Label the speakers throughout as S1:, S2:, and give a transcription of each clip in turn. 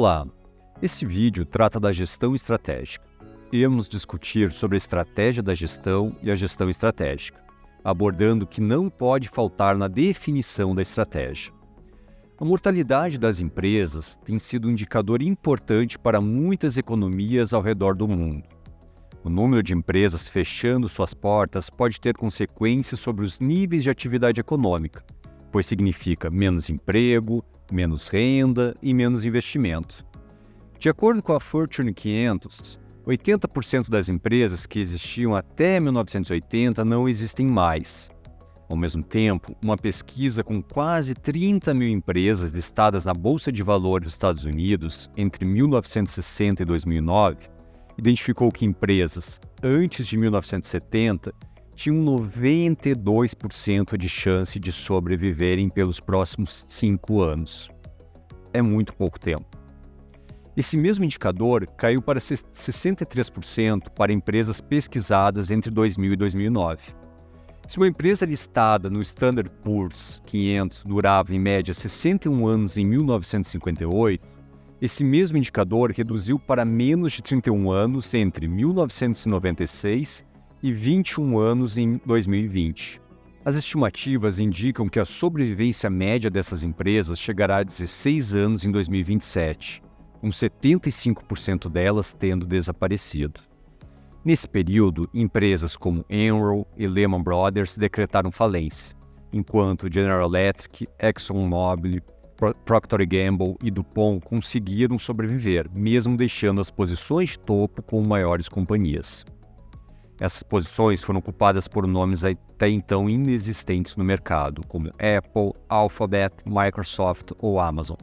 S1: Olá, esse vídeo trata da gestão estratégica. Iremos discutir sobre a estratégia da gestão e a gestão estratégica, abordando o que não pode faltar na definição da estratégia. A mortalidade das empresas tem sido um indicador importante para muitas economias ao redor do mundo. O número de empresas fechando suas portas pode ter consequências sobre os níveis de atividade econômica, pois significa menos emprego, menos renda e menos investimento. De acordo com a Fortune 500, 80% das empresas que existiam até 1980 não existem mais. Ao mesmo tempo, uma pesquisa com quase 30 mil empresas listadas na Bolsa de Valores dos Estados Unidos entre 1960 e 2009 identificou que empresas antes de 1970 tinham 92% de chance de sobreviverem pelos próximos cinco anos. É muito pouco tempo. Esse mesmo indicador caiu para 63% para empresas pesquisadas entre 2000 e 2009. Se uma empresa listada no Standard Poor's 500 durava em média 61 anos em 1958, esse mesmo indicador reduziu para menos de 31 anos entre 1996 e 21 anos em 2020. As estimativas indicam que a sobrevivência média dessas empresas chegará a 16 anos em 2027, com 75% delas tendo desaparecido. Nesse período, empresas como Enron e Lehman Brothers decretaram falência, enquanto General Electric, ExxonMobil, Procter Gamble e DuPont conseguiram sobreviver, mesmo deixando as posições de topo com maiores companhias. Essas posições foram ocupadas por nomes até então inexistentes no mercado, como Apple, Alphabet, Microsoft ou Amazon.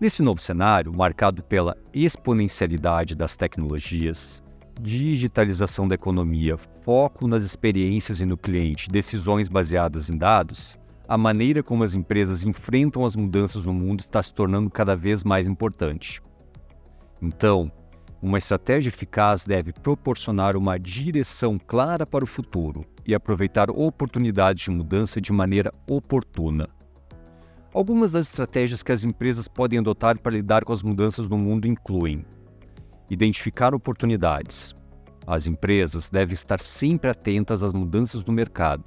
S1: Nesse novo cenário, marcado pela exponencialidade das tecnologias, digitalização da economia, foco nas experiências e no cliente, decisões baseadas em dados, a maneira como as empresas enfrentam as mudanças no mundo está se tornando cada vez mais importante. Então, uma estratégia eficaz deve proporcionar uma direção clara para o futuro e aproveitar oportunidades de mudança de maneira oportuna. Algumas das estratégias que as empresas podem adotar para lidar com as mudanças no mundo incluem identificar oportunidades. As empresas devem estar sempre atentas às mudanças no mercado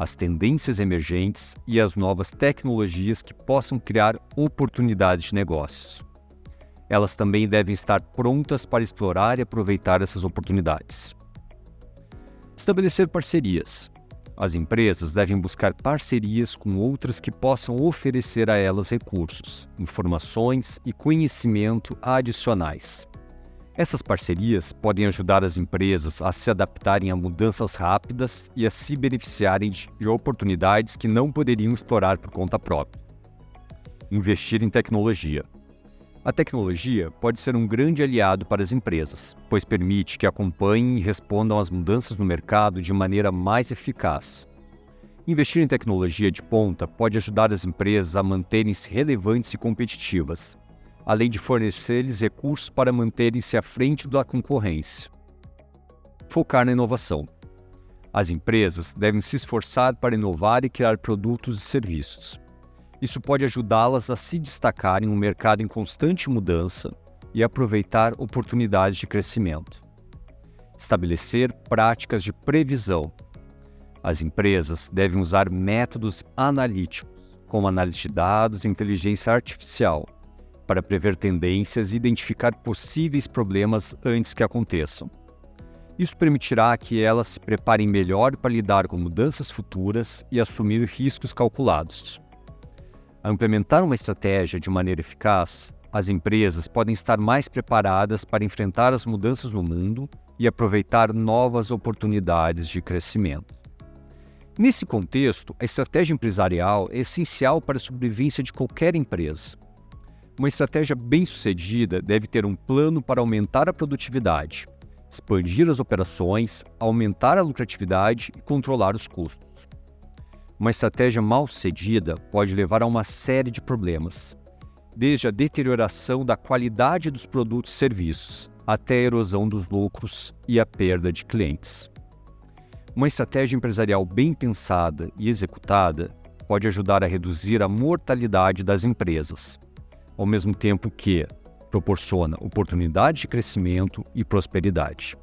S1: as tendências emergentes e as novas tecnologias que possam criar oportunidades de negócios. Elas também devem estar prontas para explorar e aproveitar essas oportunidades. Estabelecer parcerias. As empresas devem buscar parcerias com outras que possam oferecer a elas recursos, informações e conhecimento adicionais essas parcerias podem ajudar as empresas a se adaptarem a mudanças rápidas e a se beneficiarem de oportunidades que não poderiam explorar por conta própria. Investir em tecnologia. A tecnologia pode ser um grande aliado para as empresas, pois permite que acompanhem e respondam às mudanças no mercado de maneira mais eficaz. Investir em tecnologia de ponta pode ajudar as empresas a manterem-se relevantes e competitivas, além de fornecer-lhes recursos para manterem-se à frente da concorrência. Focar na inovação. As empresas devem se esforçar para inovar e criar produtos e serviços. Isso pode ajudá-las a se destacar em um mercado em constante mudança e aproveitar oportunidades de crescimento. Estabelecer práticas de previsão. As empresas devem usar métodos analíticos, como análise de dados e inteligência artificial, para prever tendências e identificar possíveis problemas antes que aconteçam. Isso permitirá que elas se preparem melhor para lidar com mudanças futuras e assumir riscos calculados. Ao implementar uma estratégia de maneira eficaz, as empresas podem estar mais preparadas para enfrentar as mudanças no mundo e aproveitar novas oportunidades de crescimento. Nesse contexto, a estratégia empresarial é essencial para a sobrevivência de qualquer empresa. Uma estratégia bem-sucedida deve ter um plano para aumentar a produtividade, expandir as operações, aumentar a lucratividade e controlar os custos. Uma estratégia mal-sucedida pode levar a uma série de problemas, desde a deterioração da qualidade dos produtos e serviços, até a erosão dos lucros e a perda de clientes. Uma estratégia empresarial bem pensada e executada pode ajudar a reduzir a mortalidade das empresas ao mesmo tempo que proporciona oportunidade de crescimento e prosperidade.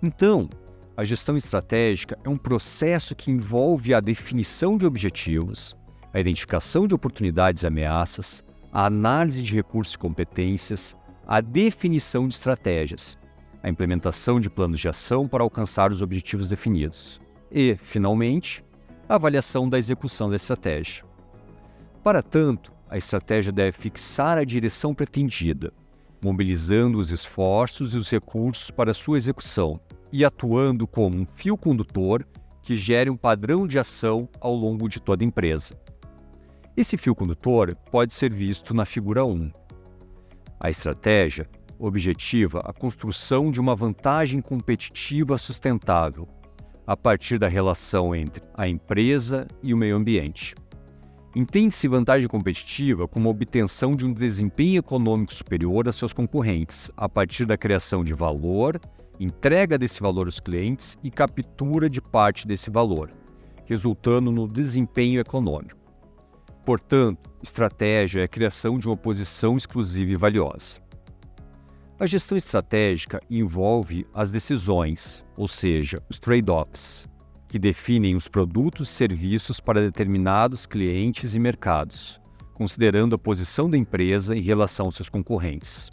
S1: Então, a gestão estratégica é um processo que envolve a definição de objetivos, a identificação de oportunidades e ameaças, a análise de recursos e competências, a definição de estratégias, a implementação de planos de ação para alcançar os objetivos definidos e, finalmente, a avaliação da execução da estratégia. Para tanto, a estratégia deve fixar a direção pretendida, mobilizando os esforços e os recursos para sua execução e atuando como um fio condutor que gere um padrão de ação ao longo de toda a empresa. Esse fio condutor pode ser visto na figura 1. A estratégia objetiva a construção de uma vantagem competitiva sustentável a partir da relação entre a empresa e o meio ambiente. Entende-se vantagem competitiva como a obtenção de um desempenho econômico superior a seus concorrentes, a partir da criação de valor, entrega desse valor aos clientes e captura de parte desse valor, resultando no desempenho econômico. Portanto, estratégia é a criação de uma posição exclusiva e valiosa. A gestão estratégica envolve as decisões, ou seja, os trade-offs, que definem os produtos e serviços para determinados clientes e mercados, considerando a posição da empresa em relação aos seus concorrentes.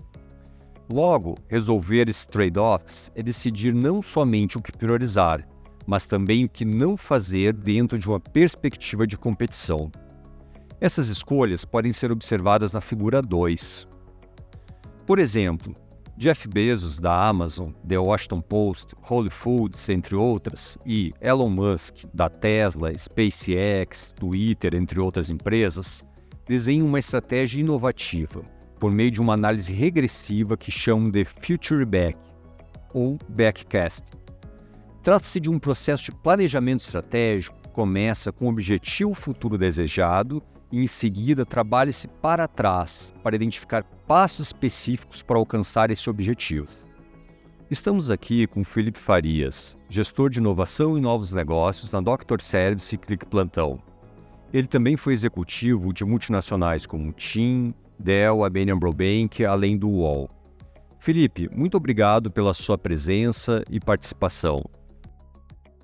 S1: Logo, resolver esses trade-offs é decidir não somente o que priorizar, mas também o que não fazer dentro de uma perspectiva de competição. Essas escolhas podem ser observadas na figura 2. Por exemplo, Jeff Bezos, da Amazon, The Washington Post, Whole Foods, entre outras, e Elon Musk, da Tesla, SpaceX, Twitter, entre outras empresas, desenham uma estratégia inovativa por meio de uma análise regressiva que chamam de Future Back, ou Backcast. Trata-se de um processo de planejamento estratégico que começa com o objetivo futuro desejado e em seguida trabalha-se para trás para identificar passos específicos para alcançar esse objetivo. Estamos aqui com Felipe Farias, gestor de inovação e novos negócios na Doctor Service e Click Plantão. Ele também foi executivo de multinacionais como TIM, Dell, Abenian Brobank, além do UOL. Felipe, muito obrigado pela sua presença e participação.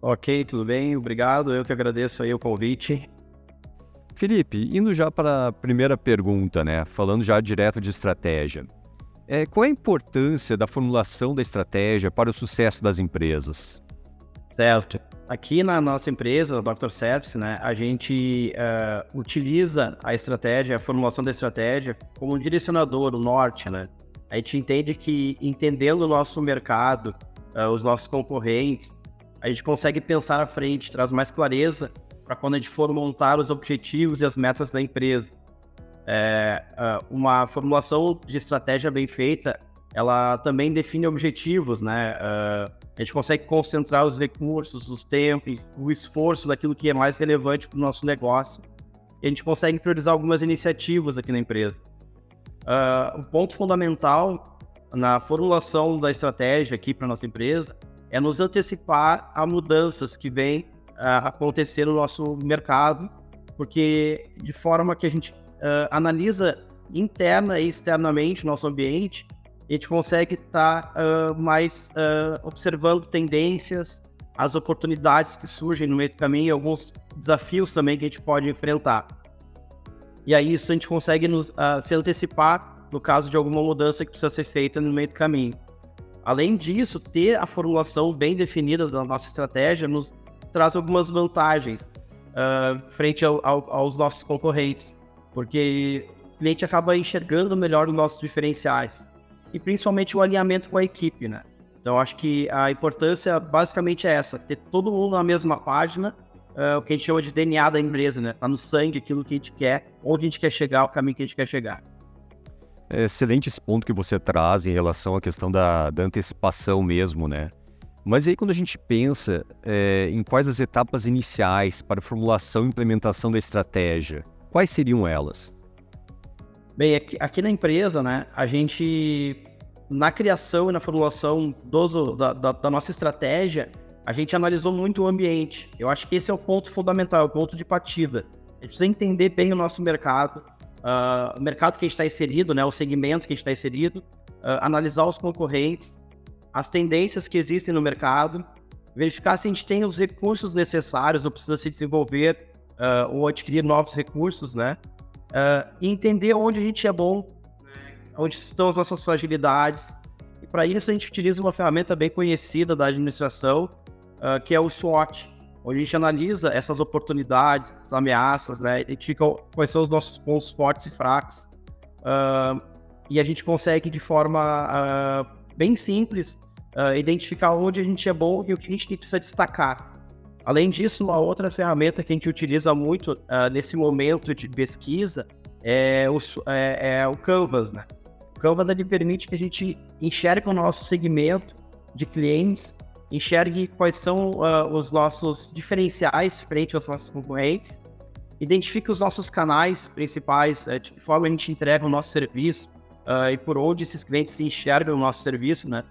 S2: Ok, tudo bem, obrigado. Eu que agradeço aí o convite.
S1: Felipe, indo já para a primeira pergunta, né? Falando já direto de estratégia. É, qual é a importância da formulação da estratégia para o sucesso das empresas?
S2: Certo. Aqui na nossa empresa, a Dr. Service, né, a gente uh, utiliza a estratégia, a formulação da estratégia, como um direcionador, o norte, né? A gente entende que, entendendo o nosso mercado, uh, os nossos concorrentes, a gente consegue pensar à frente, traz mais clareza para quando a gente for montar os objetivos e as metas da empresa. É, uma formulação de estratégia bem feita, ela também define objetivos, né? A gente consegue concentrar os recursos, os tempos, o esforço daquilo que é mais relevante para o nosso negócio. E a gente consegue priorizar algumas iniciativas aqui na empresa. Uh, o ponto fundamental na formulação da estratégia aqui para nossa empresa é nos antecipar a mudanças que vêm acontecer no nosso mercado, porque de forma que a gente uh, analisa interna e externamente o nosso ambiente, a gente consegue estar tá, uh, mais uh, observando tendências, as oportunidades que surgem no meio do caminho, alguns desafios também que a gente pode enfrentar. E aí isso a gente consegue nos, se antecipar no caso de alguma mudança que precisa ser feita no meio do caminho. Além disso, ter a formulação bem definida da nossa estratégia nos traz algumas vantagens uh, frente ao, ao, aos nossos concorrentes, porque o cliente acaba enxergando melhor os nossos diferenciais e principalmente o alinhamento com a equipe, né? Então acho que a importância basicamente é essa, ter todo mundo na mesma página, uh, o que a gente chama de DNA da empresa, né? Tá no sangue aquilo que a gente quer, onde a gente quer chegar, o caminho que a gente quer chegar.
S1: É excelente esse ponto que você traz em relação à questão da, da antecipação mesmo, né? Mas aí quando a gente pensa é, em quais as etapas iniciais para formulação e implementação da estratégia, quais seriam elas?
S2: Bem, aqui, aqui na empresa, né, a gente, na criação e na formulação da, da, da, nossa estratégia, a gente analisou muito o ambiente. Eu acho que esse é o ponto fundamental, o ponto de partida. A gente precisa entender bem o nosso mercado, uh, o mercado que a gente está inserido, né, o segmento que a gente está inserido, uh, analisar os concorrentes, as tendências que existem no mercado, verificar se a gente tem os recursos necessários ou precisa se desenvolver uh, ou adquirir novos recursos, né? E entender onde a gente é bom, onde estão as nossas fragilidades. E para isso a gente utiliza uma ferramenta bem conhecida da administração, que é o SWOT, onde a gente analisa essas oportunidades, essas ameaças, né? Identifica quais são os nossos pontos fortes e fracos. Uh, e a gente consegue, de forma uh, bem simples, uh, identificar onde a gente é bom e o que a gente precisa destacar. Além disso, uma outra ferramenta que a gente utiliza muito nesse momento de pesquisa é o, é, é o Canvas, né? O Canvas ele permite que a gente enxergue o nosso segmento de clientes enxergue quais são uh, os nossos diferenciais frente aos nossos concorrentes, identifique os nossos canais principais, uh, de que forma a gente entrega o nosso serviço uh, e por onde esses clientes se enxergam o nosso serviço, né?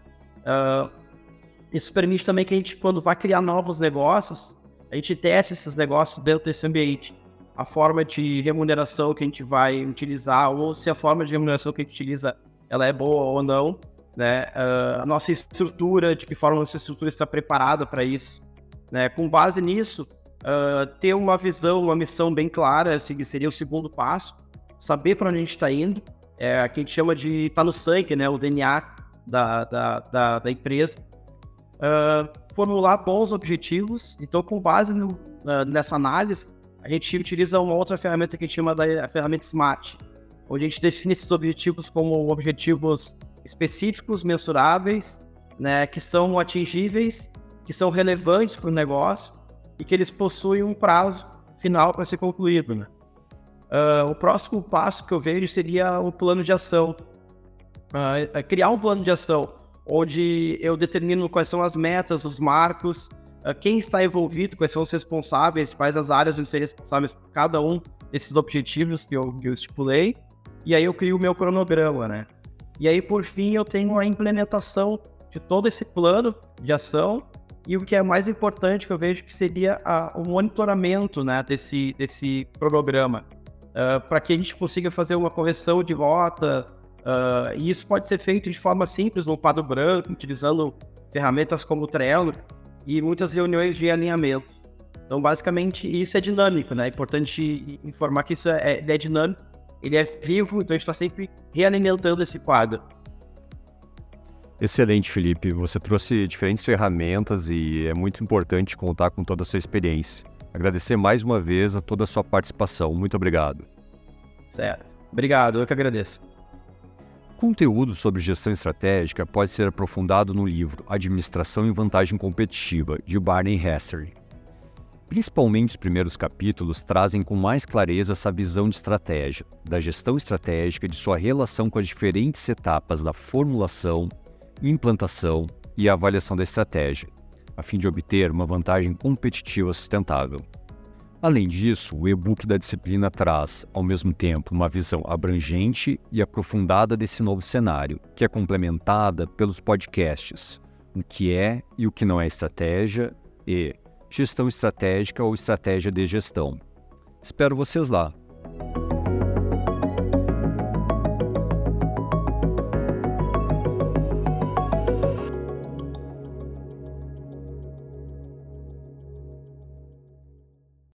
S2: Isso permite também que a gente, quando vai criar novos negócios, a gente teste esses negócios dentro desse ambiente. A forma de remuneração que a gente vai utilizar, ou se a forma de remuneração que a gente utiliza ela é boa ou não, né? Uh, a nossa estrutura, de que forma a nossa estrutura está preparada para isso. Né? Com base nisso, uh, ter uma visão, uma missão bem clara, assim, seria o segundo passo, saber para onde a gente está indo, é que a gente chama de tá no sangue, né? o DNA da, da, da, da empresa. Uh, formular bons objetivos, então com base no, nessa análise, a gente utiliza uma outra ferramenta que a gente chama da ferramenta SMART, onde a gente define esses objetivos como objetivos específicos, mensuráveis, né, que são atingíveis, que são relevantes para o negócio e que eles possuem um prazo final para ser concluído. Né? Uh, o próximo passo que eu vejo seria o plano de ação. Uh, criar um plano de ação onde eu determino quais são as metas, os marcos, uh, quem está envolvido, quais são os responsáveis, quais as áreas vão ser responsáveis por cada um desses objetivos que eu, que eu estipulei. E aí eu crio o meu cronograma, né? E aí, por fim, eu tenho a implementação de todo esse plano de ação e o que é mais importante que eu vejo que seria a, o monitoramento né, desse, desse cronograma, uh, ah, para que a gente consiga fazer uma correção de rota, uh, e isso pode ser feito de forma simples, no quadro branco, utilizando ferramentas como o Trello e muitas reuniões de alinhamento. Então, basicamente, isso é dinâmico, né? É importante informar que isso é, é dinâmico ele é vivo, então a gente está sempre realimentando esse quadro.
S1: Excelente, Felipe. Você trouxe diferentes ferramentas e é muito importante contar com toda a sua experiência. Agradecer mais uma vez a toda a sua participação. Muito obrigado.
S2: Certo. Obrigado, eu que agradeço.
S1: Conteúdo sobre gestão estratégica pode ser aprofundado no livro Administração em Vantagem Competitiva, de Barney Hessery. Principalmente os primeiros capítulos trazem com mais clareza essa visão de estratégia, da gestão estratégica de sua relação com as diferentes etapas da formulação, implantação e avaliação da estratégia, a fim de obter uma vantagem competitiva sustentável. Além disso, o e-book da disciplina traz, ao mesmo tempo, uma visão abrangente e aprofundada desse novo cenário, que é complementada pelos podcasts O que é e o que não é estratégia e gestão estratégica ou estratégia de gestão. Espero vocês lá!